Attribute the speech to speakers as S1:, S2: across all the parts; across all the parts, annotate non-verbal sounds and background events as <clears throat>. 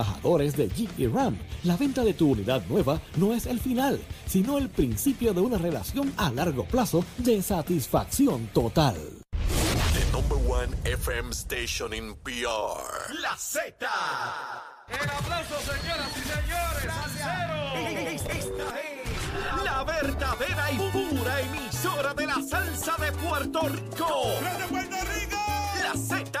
S1: Trabajadores de Jeep y Ram, la venta de tu unidad nueva no es el final, sino el principio de una relación a largo plazo de satisfacción total.
S2: The number one FM station in PR.
S3: La Z.
S4: El aplauso, señoras y señores.
S3: Esta es la verdadera y pura emisora de la salsa de Puerto Rico.
S4: ¡De Puerto Rico!
S3: La Z.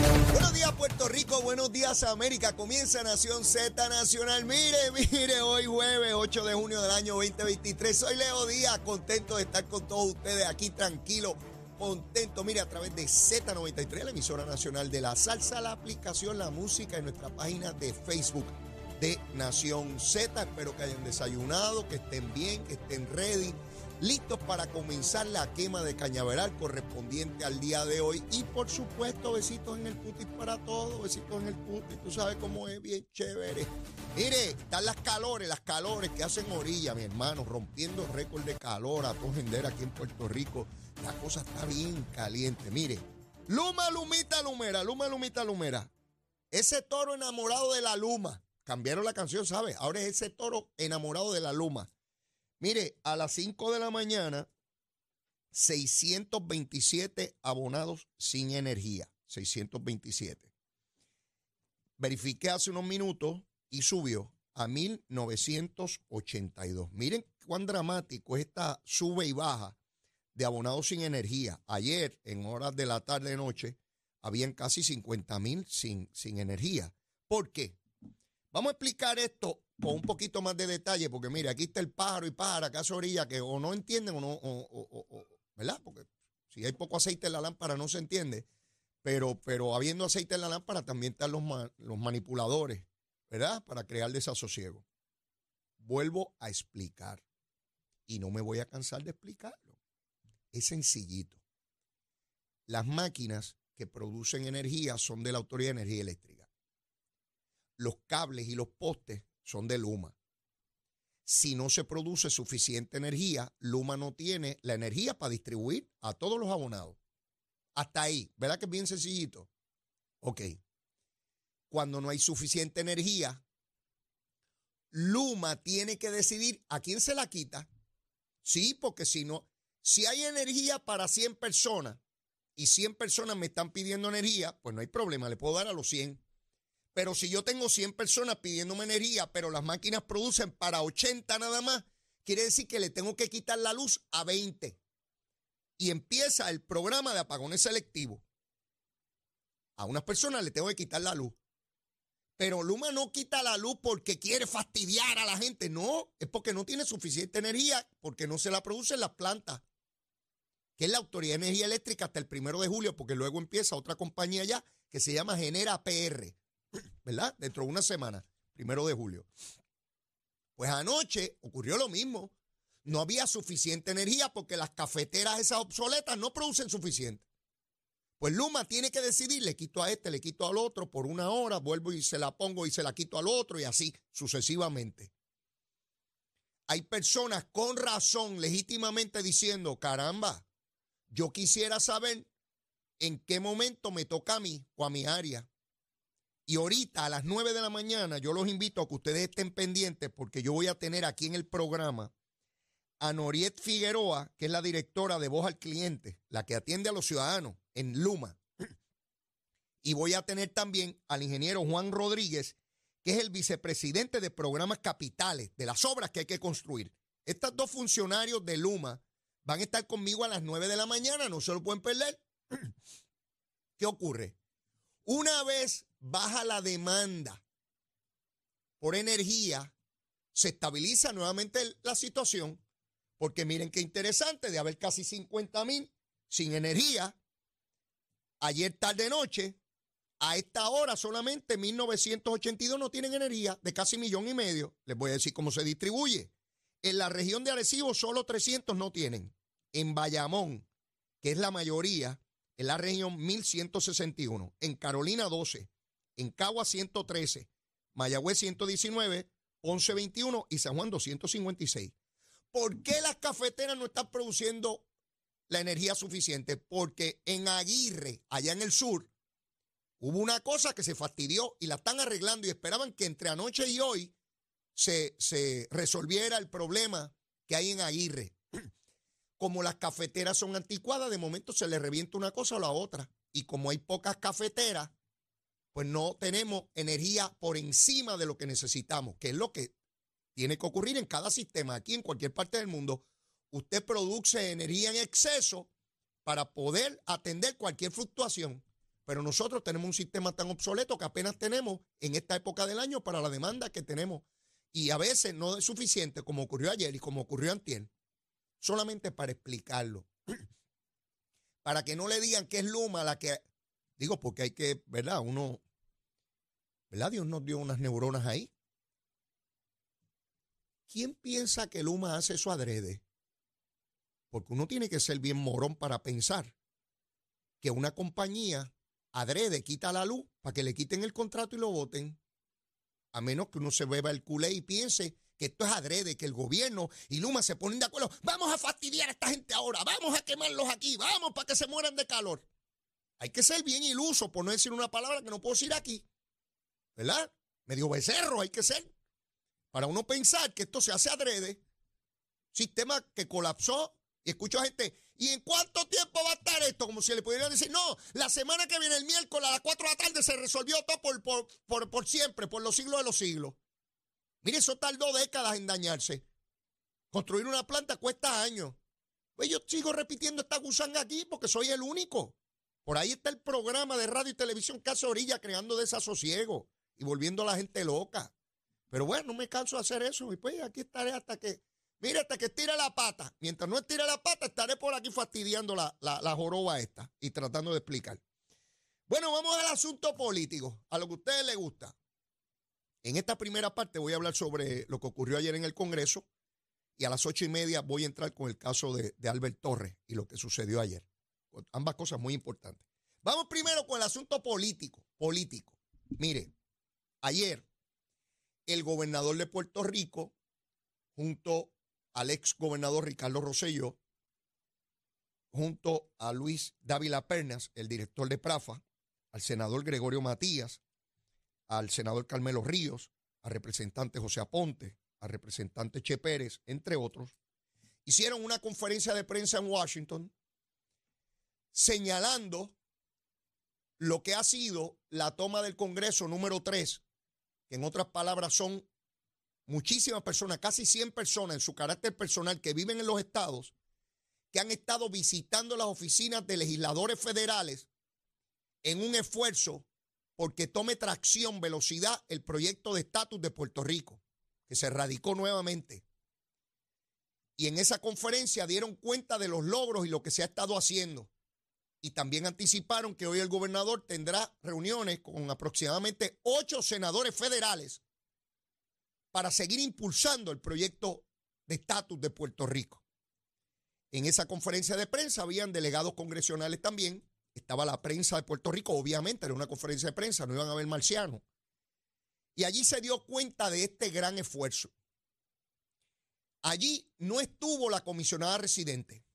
S5: Buenos días Puerto Rico, buenos días América. Comienza Nación Z Nacional. Mire, <laughs> mire, hoy jueves 8 de junio del año 2023. Soy Leo Díaz, contento de estar con todos ustedes aquí tranquilo, contento. Mire, a través de Z93, la emisora nacional de la salsa, la aplicación, la música en nuestra página de Facebook de Nación Z. Espero que hayan desayunado, que estén bien, que estén ready listos para comenzar la quema de cañaveral correspondiente al día de hoy. Y por supuesto, besitos en el putis para todos, besitos en el putis, tú sabes cómo es bien chévere. Mire, están las calores, las calores que hacen orilla, mi hermano, rompiendo récord de calor a todo gender aquí en Puerto Rico. La cosa está bien caliente. Mire, Luma, Lumita, Lumera, Luma, Lumita, Lumera. Ese toro enamorado de la Luma. Cambiaron la canción, ¿sabes? Ahora es ese toro enamorado de la Luma. Mire, a las 5 de la mañana, 627 abonados sin energía. 627. Verifiqué hace unos minutos y subió a 1982. Miren cuán dramático es esta sube y baja de abonados sin energía. Ayer, en horas de la tarde noche, habían casi 50 mil sin, sin energía. ¿Por qué? Vamos a explicar esto con un poquito más de detalle, porque mire, aquí está el pájaro y pájaro, acá orilla, que o no entienden o no, o, o, o, ¿verdad? Porque si hay poco aceite en la lámpara no se entiende, pero, pero habiendo aceite en la lámpara también están los, los manipuladores, ¿verdad? Para crear desasosiego. Vuelvo a explicar, y no me voy a cansar de explicarlo. Es sencillito. Las máquinas que producen energía son de la Autoridad de Energía Eléctrica. Los cables y los postes son de Luma. Si no se produce suficiente energía, Luma no tiene la energía para distribuir a todos los abonados. Hasta ahí, ¿verdad que es bien sencillito? Ok. Cuando no hay suficiente energía, Luma tiene que decidir a quién se la quita. Sí, porque si no, si hay energía para 100 personas y 100 personas me están pidiendo energía, pues no hay problema, le puedo dar a los 100. Pero si yo tengo 100 personas pidiéndome energía, pero las máquinas producen para 80 nada más, quiere decir que le tengo que quitar la luz a 20. Y empieza el programa de apagones selectivos. A unas personas le tengo que quitar la luz. Pero Luma no quita la luz porque quiere fastidiar a la gente. No, es porque no tiene suficiente energía, porque no se la producen las plantas. Que es la Autoridad de Energía Eléctrica hasta el primero de julio, porque luego empieza otra compañía ya que se llama Genera PR. ¿Verdad? Dentro de una semana, primero de julio. Pues anoche ocurrió lo mismo. No había suficiente energía porque las cafeteras esas obsoletas no producen suficiente. Pues Luma tiene que decidir, le quito a este, le quito al otro por una hora, vuelvo y se la pongo y se la quito al otro y así sucesivamente. Hay personas con razón, legítimamente diciendo, caramba, yo quisiera saber en qué momento me toca a mí o a mi área. Y ahorita a las 9 de la mañana yo los invito a que ustedes estén pendientes porque yo voy a tener aquí en el programa a Noriet Figueroa, que es la directora de Voz al Cliente, la que atiende a los ciudadanos en Luma. Y voy a tener también al ingeniero Juan Rodríguez, que es el vicepresidente de programas capitales, de las obras que hay que construir. Estos dos funcionarios de Luma van a estar conmigo a las 9 de la mañana, no se lo pueden perder. <clears throat> ¿Qué ocurre? Una vez baja la demanda por energía, se estabiliza nuevamente la situación, porque miren qué interesante, de haber casi 50 mil sin energía, ayer tarde noche, A esta hora solamente 1982 no tienen energía, de casi millón y medio. Les voy a decir cómo se distribuye. En la región de Arecibo solo 300 no tienen. En Bayamón, que es la mayoría, en la región 1161. En Carolina 12. En Cagua 113. Mayagüez 119. Ponce 21 y San Juan 256. ¿Por qué las cafeteras no están produciendo la energía suficiente? Porque en Aguirre, allá en el sur, hubo una cosa que se fastidió y la están arreglando y esperaban que entre anoche y hoy se, se resolviera el problema que hay en Aguirre. <clears throat> Como las cafeteras son anticuadas, de momento se le revienta una cosa o la otra. Y como hay pocas cafeteras, pues no tenemos energía por encima de lo que necesitamos, que es lo que tiene que ocurrir en cada sistema, aquí en cualquier parte del mundo. Usted produce energía en exceso para poder atender cualquier fluctuación. Pero nosotros tenemos un sistema tan obsoleto que apenas tenemos en esta época del año para la demanda que tenemos. Y a veces no es suficiente, como ocurrió ayer y como ocurrió antier, solamente para explicarlo. <clears throat> Para que no le digan que es Luma la que... Digo, porque hay que, ¿verdad? Uno ¿Verdad? Dios nos dio unas neuronas ahí. ¿Quién piensa que Luma hace eso adrede? Porque uno tiene que ser bien morón para pensar que una compañía adrede quita la luz para que le quiten el contrato y lo voten. A menos que uno se beba el culé y piense que esto es adrede, que el gobierno y Luma se ponen de acuerdo. Vamos a fastidiar a esta gente ahora, vamos a quemarlos aquí, vamos para que se mueran de calor. Hay que ser bien iluso, por no decir una palabra que no puedo decir aquí. ¿Verdad? Medio becerro hay que ser. Para uno pensar que esto se hace adrede. Sistema que colapsó. Y escucho a gente, ¿y en cuánto tiempo va a estar esto? Como si le pudieran decir, no, la semana que viene, el miércoles a las 4 de la tarde, se resolvió todo por, por, por, por siempre, por los siglos de los siglos. Mire, eso tardó décadas en dañarse. Construir una planta cuesta años. Pues yo sigo repitiendo esta gusanga aquí porque soy el único. Por ahí está el programa de radio y televisión hace orilla creando desasosiego y volviendo a la gente loca. Pero bueno, no me canso de hacer eso. Y pues aquí estaré hasta que, mire, hasta que estire la pata. Mientras no estire la pata, estaré por aquí fastidiando la, la, joroba esta y tratando de explicar. Bueno, vamos al asunto político, a lo que a ustedes les gusta. En esta primera parte voy a hablar sobre lo que ocurrió ayer en el Congreso y a las ocho y media voy a entrar con el caso de, de Albert Torres y lo que sucedió ayer. Ambas cosas muy importantes. Vamos primero con el asunto político. Político. Mire, Ayer, el gobernador de Puerto Rico, junto al ex gobernador Ricardo Rosselló, junto a Luis Dávila Pernas, el director de Prafa, al senador Gregorio Matías, al senador Carmelo Ríos, al representante José Aponte, al representante Che Pérez, entre otros, hicieron una conferencia de prensa en Washington señalando lo que ha sido la toma del Congreso número 3 que en otras palabras son muchísimas personas, casi 100 personas en su carácter personal que viven en los estados, que han estado visitando las oficinas de legisladores federales en un esfuerzo porque tome tracción, velocidad el proyecto de estatus de Puerto Rico, que se radicó nuevamente. Y en esa conferencia dieron cuenta de los logros y lo que se ha estado haciendo. Y también anticiparon que hoy el gobernador tendrá reuniones con aproximadamente ocho senadores federales para seguir impulsando el proyecto de estatus de Puerto Rico. En esa conferencia de prensa habían delegados congresionales también. Estaba la prensa de Puerto Rico, obviamente era una conferencia de prensa, no iban a haber marcianos. Y allí se dio cuenta de este gran esfuerzo. Allí no estuvo la comisionada residente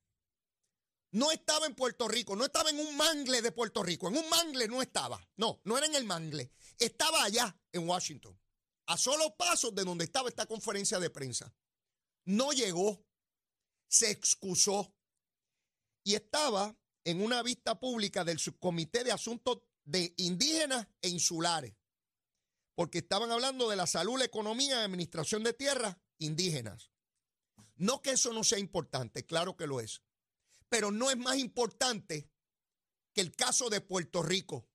S5: no estaba en Puerto Rico, no estaba en un mangle de Puerto Rico, en un mangle no estaba, no, no era en el mangle, estaba allá en Washington, a solo pasos de donde estaba esta conferencia de prensa. No llegó, se excusó y estaba en una vista pública del subcomité de asuntos de indígenas e insulares, porque estaban hablando de la salud, la economía y administración de tierras indígenas. No que eso no sea importante, claro que lo es pero no es más importante que el caso de Puerto Rico.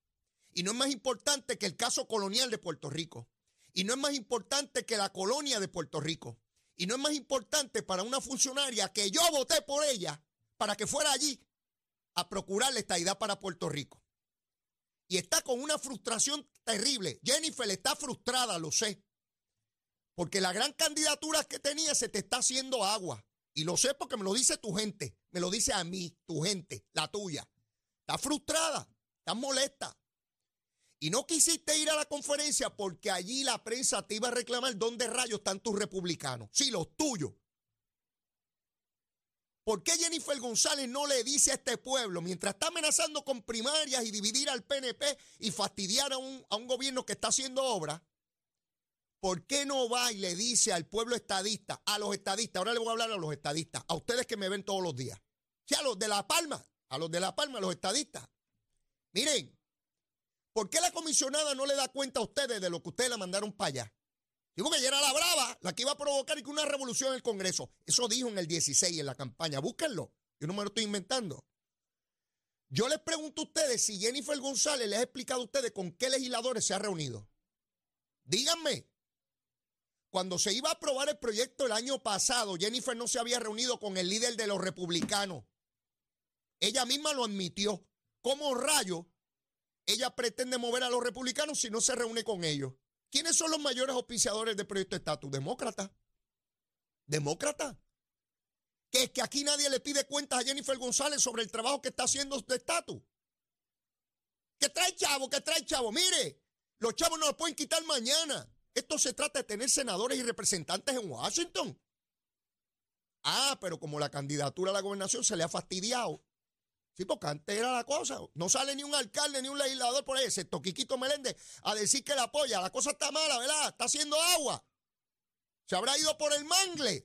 S5: Y no es más importante que el caso colonial de Puerto Rico. Y no es más importante que la colonia de Puerto Rico. Y no es más importante para una funcionaria que yo voté por ella para que fuera allí a procurar la estadidad para Puerto Rico. Y está con una frustración terrible. Jennifer está frustrada, lo sé. Porque la gran candidatura que tenía se te está haciendo agua. Y lo sé porque me lo dice tu gente. Me lo dice a mí, tu gente, la tuya. Está frustrada, está molesta. Y no quisiste ir a la conferencia porque allí la prensa te iba a reclamar dónde rayos están tus republicanos. Sí, los tuyos. ¿Por qué Jennifer González no le dice a este pueblo, mientras está amenazando con primarias y dividir al PNP y fastidiar a un, a un gobierno que está haciendo obra, ¿por qué no va y le dice al pueblo estadista, a los estadistas, ahora le voy a hablar a los estadistas, a ustedes que me ven todos los días, sí, a los de La Palma, a los de La Palma, a los estadistas, miren, ¿por qué la comisionada no le da cuenta a ustedes de lo que ustedes la mandaron para allá? Digo que era la brava, la que iba a provocar y que una revolución en el Congreso. Eso dijo en el 16 en la campaña. Búsquenlo. Yo no me lo estoy inventando. Yo les pregunto a ustedes si Jennifer González les ha explicado a ustedes con qué legisladores se ha reunido. Díganme. Cuando se iba a aprobar el proyecto el año pasado, Jennifer no se había reunido con el líder de los republicanos. Ella misma lo admitió. ¿Cómo rayo ella pretende mover a los republicanos si no se reúne con ellos? ¿Quiénes son los mayores auspiciadores del proyecto de estatus? Demócrata. Demócrata. Que es que aquí nadie le pide cuentas a Jennifer González sobre el trabajo que está haciendo de estatus. Que trae chavo, que trae chavo. Mire, los chavos no los pueden quitar mañana. Esto se trata de tener senadores y representantes en Washington. Ah, pero como la candidatura a la gobernación se le ha fastidiado. Sí, porque antes era la cosa. No sale ni un alcalde ni un legislador por ahí, excepto Quiquito Meléndez, a decir que la apoya. La cosa está mala, ¿verdad? Está haciendo agua. Se habrá ido por el mangle.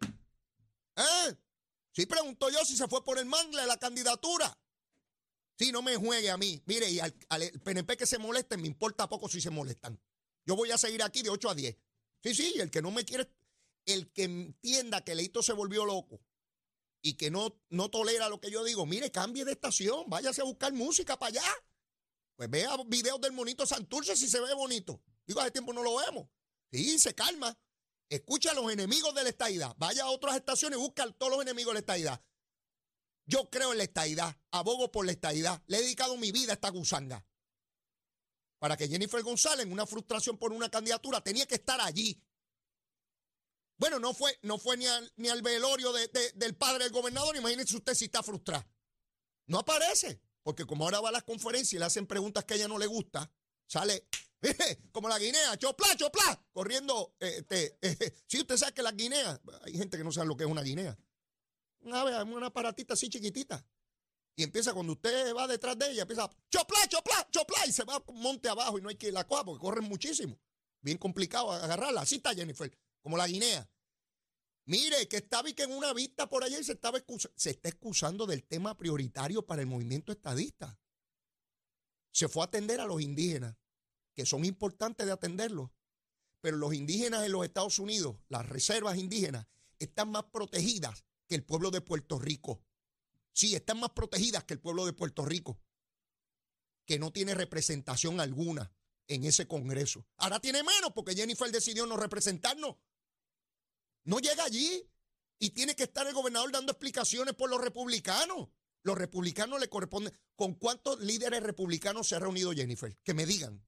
S5: ¿Eh? Sí, pregunto yo si se fue por el mangle la candidatura. Sí, no me juegue a mí. Mire, y al, PNP que se moleste, me importa poco si se molestan. Yo voy a seguir aquí de 8 a 10. Sí, sí, el que no me quiere, el que entienda que Leito se volvió loco y que no, no tolera lo que yo digo, mire, cambie de estación, váyase a buscar música para allá. Pues vea videos del monito Santurce si se ve bonito. Digo, hace tiempo no lo vemos. Sí, se calma. Escucha a los enemigos de la estaidad. Vaya a otras estaciones y busca a todos los enemigos de la estaidad. Yo creo en la estaidad, abogo por la estaidad. Le he dedicado mi vida a esta gusanga. Para que Jennifer González, en una frustración por una candidatura, tenía que estar allí. Bueno, no fue, no fue ni, al, velorio del padre del gobernador. Imagínese usted si está frustrado. No aparece. Porque como ahora va a las conferencias y le hacen preguntas que a ella no le gusta, sale <laughs> como la guinea, chopla, chopla, corriendo. Este, <laughs> sí, usted sabe que las guineas, hay gente que no sabe lo que es una guinea. Una, una aparatita así chiquitita. Y empieza, cuando usted va detrás de ella, empieza, chopla, chopla, chopla, y se va monte abajo y no hay que la coja porque corren muchísimo. Bien complicado agarrarla. Así está Jennifer, como la guinea. Mire, que estaba y que en una vista por y se, estaba se está excusando del tema prioritario para el movimiento estadista. Se fue a atender a los indígenas, que son importantes de atenderlos. Pero los indígenas en los Estados Unidos, las reservas indígenas, están más protegidas que el pueblo de Puerto Rico. Sí, están más protegidas que el pueblo de Puerto Rico, que no tiene representación alguna en ese Congreso. Ahora tiene menos porque Jennifer decidió no representarnos. No llega allí y tiene que estar el gobernador dando explicaciones por los republicanos. Los republicanos le corresponden. ¿Con cuántos líderes republicanos se ha reunido Jennifer? Que me digan.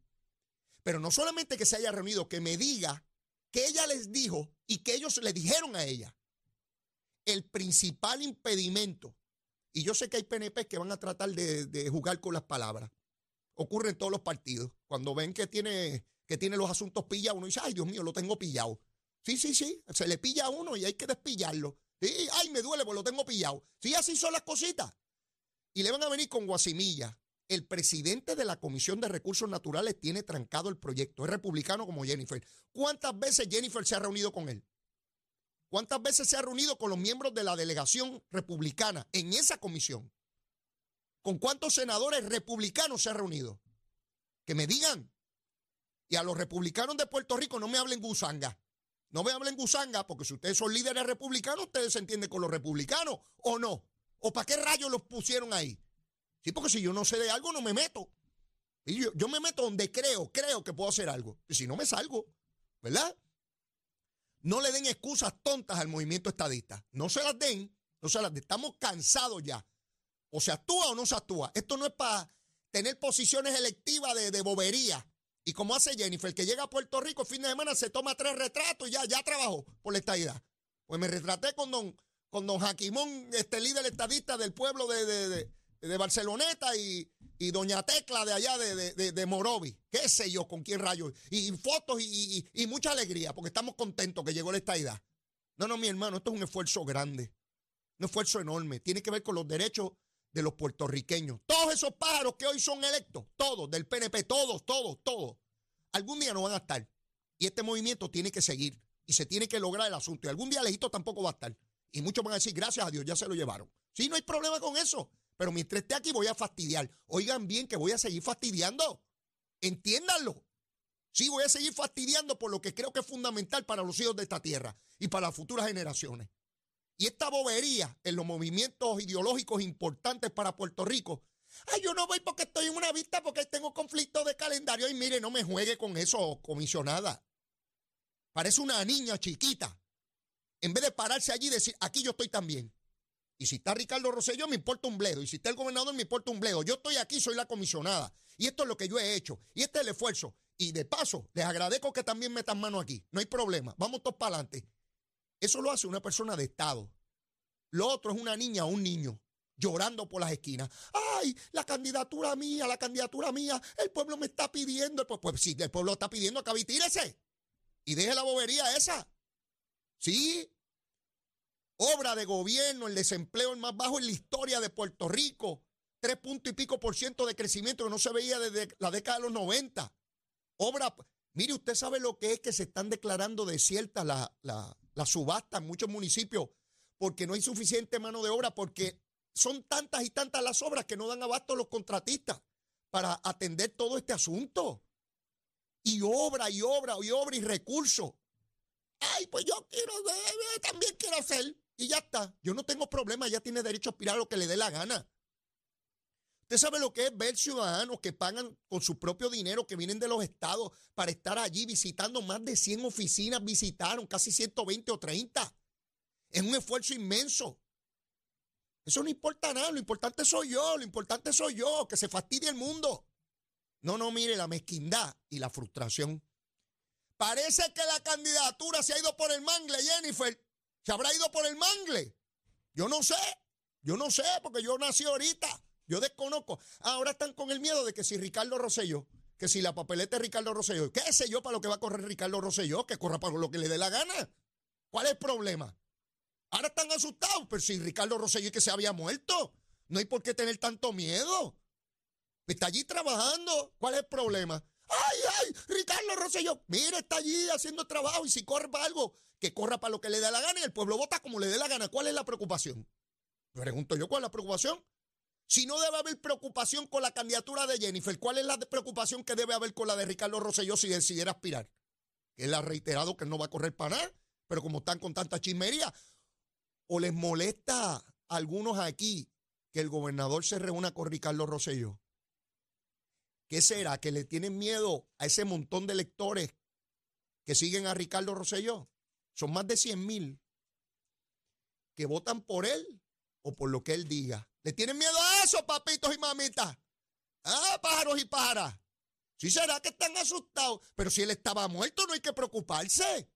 S5: Pero no solamente que se haya reunido, que me diga que ella les dijo y que ellos le dijeron a ella. El principal impedimento, y yo sé que hay PNP que van a tratar de, jugar con las palabras, ocurre en todos los partidos. Cuando ven que tiene, que tiene los asuntos pillados, uno dice, ay Dios mío, lo tengo pillado. Sí, sí, sí. Se le pilla a uno y hay que despillarlo. Sí, ay, me duele porque lo tengo pillado. Sí, así son las cositas. Y le van a venir con guasimilla. El presidente de la Comisión de Recursos Naturales tiene trancado el proyecto. Es republicano como Jennifer. ¿Cuántas veces Jennifer se ha reunido con él? ¿Cuántas veces se ha reunido con los miembros de la delegación republicana en esa comisión? ¿Con cuántos senadores republicanos se ha reunido? Que me digan. Y a los republicanos de Puerto Rico no me hablen gusanga. No me hablen gusanga, porque si ustedes son líderes republicanos, ustedes se entienden con los republicanos, ¿o no? ¿O para qué rayos los pusieron ahí? Sí, porque si yo no sé de algo, no me meto. Y yo, yo me meto donde creo, creo que puedo hacer algo. Y si no me salgo, ¿verdad? No le den excusas tontas al movimiento estadista. No se las den, no se las den. Estamos cansados ya. O se actúa o no se actúa. Esto no es para tener posiciones electivas de, de bobería. Y como hace Jennifer, que llega a Puerto Rico el fin de semana, se toma tres retratos y ya, ya trabajó por la estadidad. Pues me retraté con don, con don Jaquimón, este líder estadista del pueblo de, de, de, Barceloneta y, y, doña Tecla de allá de, de, de, Morovi. Qué sé yo, con quién rayos. Y, fotos y, y, mucha alegría, porque estamos contentos que llegó la estadidad. No, no, mi hermano, esto es un esfuerzo grande. Un esfuerzo enorme. Tiene que ver con los derechos de los puertorriqueños. Todos esos pájaros que hoy son electos, todos, del PNP, todos, todos, todos, algún día no van a estar. Y este movimiento tiene que seguir y se tiene que lograr el asunto. Y algún día Lejito tampoco va a estar. Y muchos van a decir, gracias a Dios, ya se lo llevaron. Sí, no hay problema con eso. Pero mientras esté aquí voy a fastidiar. Oigan bien que voy a seguir fastidiando. Entiéndanlo. Sí, voy a seguir fastidiando por lo que creo que es fundamental para los hijos de esta tierra y para las futuras generaciones. Y esta bobería en los movimientos ideológicos importantes para Puerto Rico. Ay, yo no voy porque estoy en una vista, porque tengo conflicto de calendario. Y mire, no me juegue con eso, comisionada. Parece una niña chiquita. En vez de pararse allí y decir, aquí yo estoy también. Y si está Ricardo Rosselló, me importa un bledo. Y si está el gobernador, me importa un bledo. Yo estoy aquí, soy la comisionada. Y esto es lo que yo he hecho. Y este es el esfuerzo. Y de paso, les agradezco que también metan mano aquí. No hay problema. Vamos todos para adelante. Eso lo hace una persona de Estado. Lo otro es una niña o un niño llorando por las esquinas. ¡Ay, la candidatura mía, la candidatura mía! El pueblo me está pidiendo. Pues, pues sí, el pueblo está pidiendo, acá tírese. Y deje la bobería esa. Sí. Obra de gobierno, el desempleo el más bajo en la historia de Puerto Rico. Tres puntos y pico por ciento de crecimiento que no se veía desde la década de los 90. Obra. Mire, usted sabe lo que es que se están declarando desiertas la, la, la subasta en muchos municipios porque no hay suficiente mano de obra, porque son tantas y tantas las obras que no dan abasto a los contratistas para atender todo este asunto. Y obra y obra y obra y recursos. Pues yo quiero, también quiero hacer. Y ya está. Yo no tengo problema, ya tiene derecho a aspirar a lo que le dé la gana. Usted sabe lo que es ver ciudadanos que pagan con su propio dinero, que vienen de los estados para estar allí visitando más de 100 oficinas, visitaron casi 120 o 30. Es un esfuerzo inmenso. Eso no importa nada, lo importante soy yo, lo importante soy yo, que se fastidie el mundo. No, no, mire la mezquindad y la frustración. Parece que la candidatura se ha ido por el mangle, Jennifer. ¿Se habrá ido por el mangle? Yo no sé, yo no sé, porque yo nací ahorita. Yo desconozco. Ahora están con el miedo de que si Ricardo Rosselló, que si la papeleta es Ricardo Rosselló, ¿qué sé yo para lo que va a correr Ricardo Rosselló? Que corra para lo que le dé la gana. ¿Cuál es el problema? Ahora están asustados, pero si Ricardo Rosselló que se había muerto, no hay por qué tener tanto miedo. Está allí trabajando. ¿Cuál es el problema? ¡Ay, ay! Ricardo Rosselló, mire, está allí haciendo trabajo y si corre para algo, que corra para lo que le dé la gana y el pueblo vota como le dé la gana. ¿Cuál es la preocupación? Pregunto yo, ¿cuál es la preocupación? Si no debe haber preocupación con la candidatura de Jennifer, ¿cuál es la preocupación que debe haber con la de Ricardo Rosselló si decidiera aspirar? Él ha reiterado que no va a correr para nada, pero como están con tanta chismería, o les molesta a algunos aquí que el gobernador se reúna con Ricardo Rosselló. ¿Qué será? ¿Que le tienen miedo a ese montón de electores que siguen a Ricardo Rosselló? Son más de 100 mil que votan por él o por lo que él diga. ¿Le tienen miedo a eso, papitos y mamitas? Ah, pájaros y pájaras. Sí será que están asustados, pero si él estaba muerto no hay que preocuparse.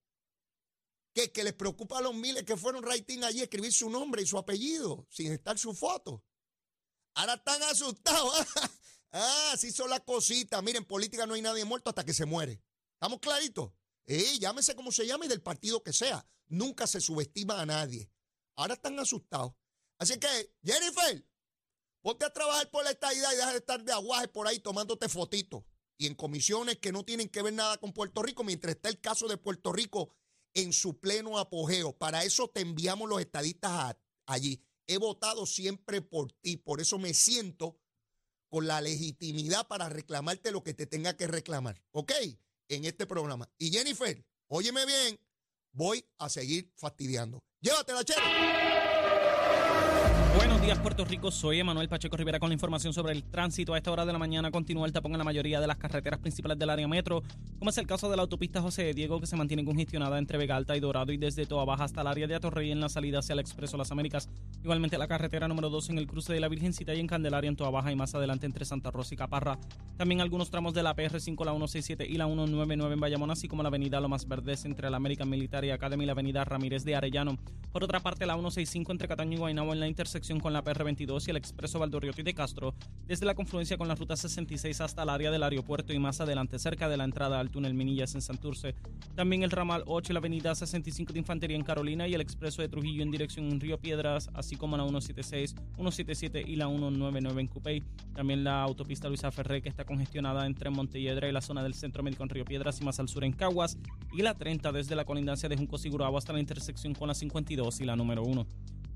S5: ¿Qué? Que les preocupa a los miles que fueron rating allí escribir su nombre y su apellido sin estar su foto. Ahora están asustados. <laughs> ah, así son las cositas. Miren, en política no hay nadie muerto hasta que se muere. ¿Estamos claritos? Eh, llámese como se llame y del partido que sea. Nunca se subestima a nadie. Ahora están asustados. Así que, Jennifer, ponte a trabajar por la estadidad y deja de estar de aguaje por ahí tomándote fotitos. Y en comisiones que no tienen que ver nada con Puerto Rico, mientras está el caso de Puerto Rico en su pleno apogeo. Para eso te enviamos los estadistas allí. He votado siempre por ti, por eso me siento con la legitimidad para reclamarte lo que te tenga que reclamar, ¿ok? En este programa. Y Jennifer, óyeme bien, voy a seguir fastidiando. Llévatela, chero.
S6: Buenos días, Puerto Rico. Soy Emanuel Pacheco Rivera con la información sobre el tránsito. A esta hora de la mañana continúa el tapón en la mayoría de las carreteras principales del área metro, como es el caso de la autopista José Diego, que se mantiene congestionada entre Vega Alta y Dorado y desde Toa Baja hasta el área de Atorrey en la salida hacia el Expreso Las Américas. Igualmente la carretera número 2 en el cruce de la Virgencita y en Candelaria en Toa Baja y más adelante entre Santa Rosa y Caparra. También algunos tramos de la PR5, la 167 y la 199 en Bayamón, así como la avenida Lomas Verdes entre la American Military Academy y la avenida Ramírez de Arellano. Por otra parte, la 165 entre Cataño y Guaynabo en la intersección con la PR22 y el expreso Valdoriotti de Castro, desde la confluencia con la ruta 66 hasta el área del aeropuerto y más adelante cerca de la entrada al túnel Minillas en Santurce. También el ramal 8 y la avenida 65 de Infantería en Carolina y el expreso de Trujillo en dirección Río Piedras, así como la 176, 177 y la 199 en Cupey. También la autopista Luisa Ferré que está congestionada entre Montelledra y la zona del Centro Médico en Río Piedras y más al sur en Caguas. Y la 30 desde la colindancia de Junco Sigurabo hasta la intersección con la 52 y la número 1.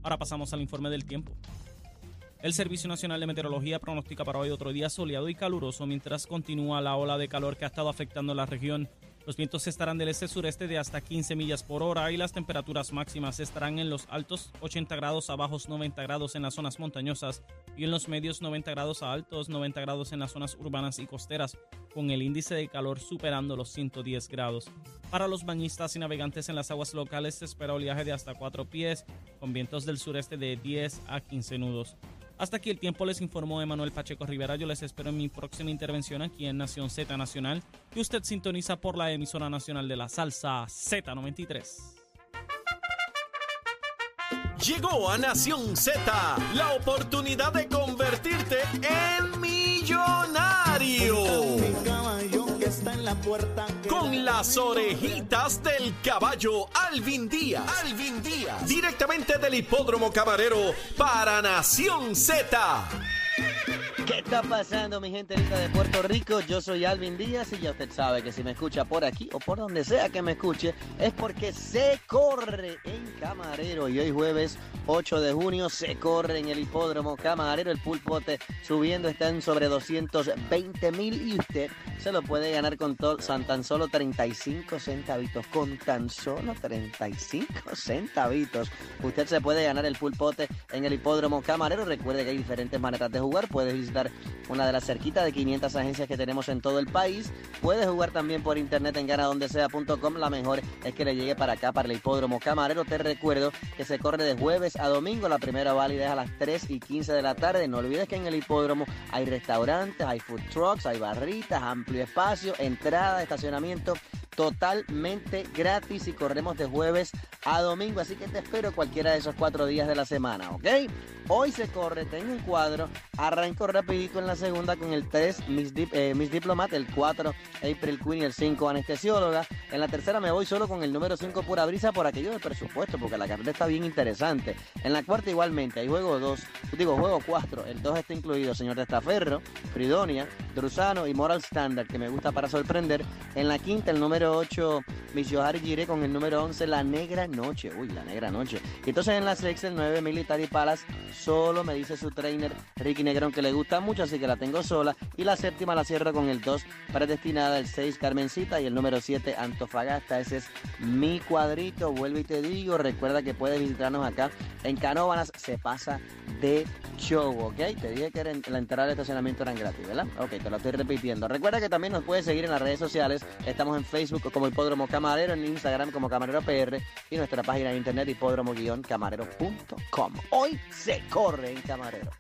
S6: Ahora pasamos al informe del tiempo. El Servicio Nacional de Meteorología pronostica para hoy otro día soleado y caluroso mientras continúa la ola de calor que ha estado afectando la región. Los vientos estarán del este-sureste de hasta 15 millas por hora y las temperaturas máximas estarán en los altos 80 grados a bajos 90 grados en las zonas montañosas y en los medios 90 grados a altos 90 grados en las zonas urbanas y costeras, con el índice de calor superando los 110 grados. Para los bañistas y navegantes en las aguas locales se espera oleaje de hasta 4 pies, con vientos del sureste de 10 a 15 nudos. Hasta aquí el tiempo les informó Emanuel Pacheco Rivera. Yo les espero en mi próxima intervención aquí en Nación Z Nacional, que usted sintoniza por la emisora nacional de la salsa Z93.
S3: Llegó a Nación Z la oportunidad de convertirte en millonario. Con las orejitas del caballo Alvin Díaz. Alvin Díaz. Directamente del hipódromo camarero para Nación Z.
S7: ¿Qué está pasando, mi gente linda de Puerto Rico? Yo soy Alvin Díaz y ya usted sabe que si me escucha por aquí o por donde sea que me escuche, es porque se corre en Camarero. Y hoy jueves 8 de junio se corre en el hipódromo Camarero. El pulpote subiendo está en sobre 220 mil y usted se lo puede ganar con tan solo 35 centavitos. Con tan solo 35 centavitos. Usted se puede ganar el pulpote en el hipódromo Camarero. Recuerde que hay diferentes maneras de jugar. Puedes una de las cerquitas de 500 agencias que tenemos en todo el país. Puedes jugar también por internet en ganadondesea.com. La mejor es que le llegue para acá, para el hipódromo camarero. Te recuerdo que se corre de jueves a domingo. La primera válida es a las 3 y 15 de la tarde. No olvides que en el hipódromo hay restaurantes, hay food trucks, hay barritas, amplio espacio, entrada, estacionamiento totalmente gratis y corremos de jueves a domingo. Así que te espero cualquiera de esos cuatro días de la semana, ¿ok? Hoy se corre, tengo un cuadro, arranco rapidito en la segunda con el 3 Miss, eh, Diplomat, el 4 April Queen y el 5 Anestesióloga. En la tercera me voy solo con el número 5 Pura Brisa por aquello del presupuesto, porque la carrera está bien interesante. En la cuarta igualmente, hay juego 2, digo juego 4, el 2 está incluido Señor de Estaferro, Fridonia, Drusano y Moral Standard, que me gusta para sorprender. En la quinta el número 8 Yohari Gire con el número 11 La Negra Noche, uy, La Negra Noche. Y entonces en la sexta el 9 Military Palace solo me dice su trainer Ricky Negrón que le gusta mucho, así que la tengo sola. Y la séptima la cierro con el 2 predestinada, el 6 Carmencita y el número 7 Antofagasta. Ese es mi cuadrito. Vuelvo y te digo, recuerda que puedes visitarnos acá en Canóbanas. Se pasa de show, ¿ok? Te dije que la entrada al estacionamiento eran gratis, ¿verdad? Ok, te lo estoy repitiendo. Recuerda que también nos puedes seguir en las redes sociales. Estamos en Facebook como Hipódromo Camarero, en Instagram como Camarero PR y nuestra página de internet hipódromo-camarero.com. Hoy se corre camarero.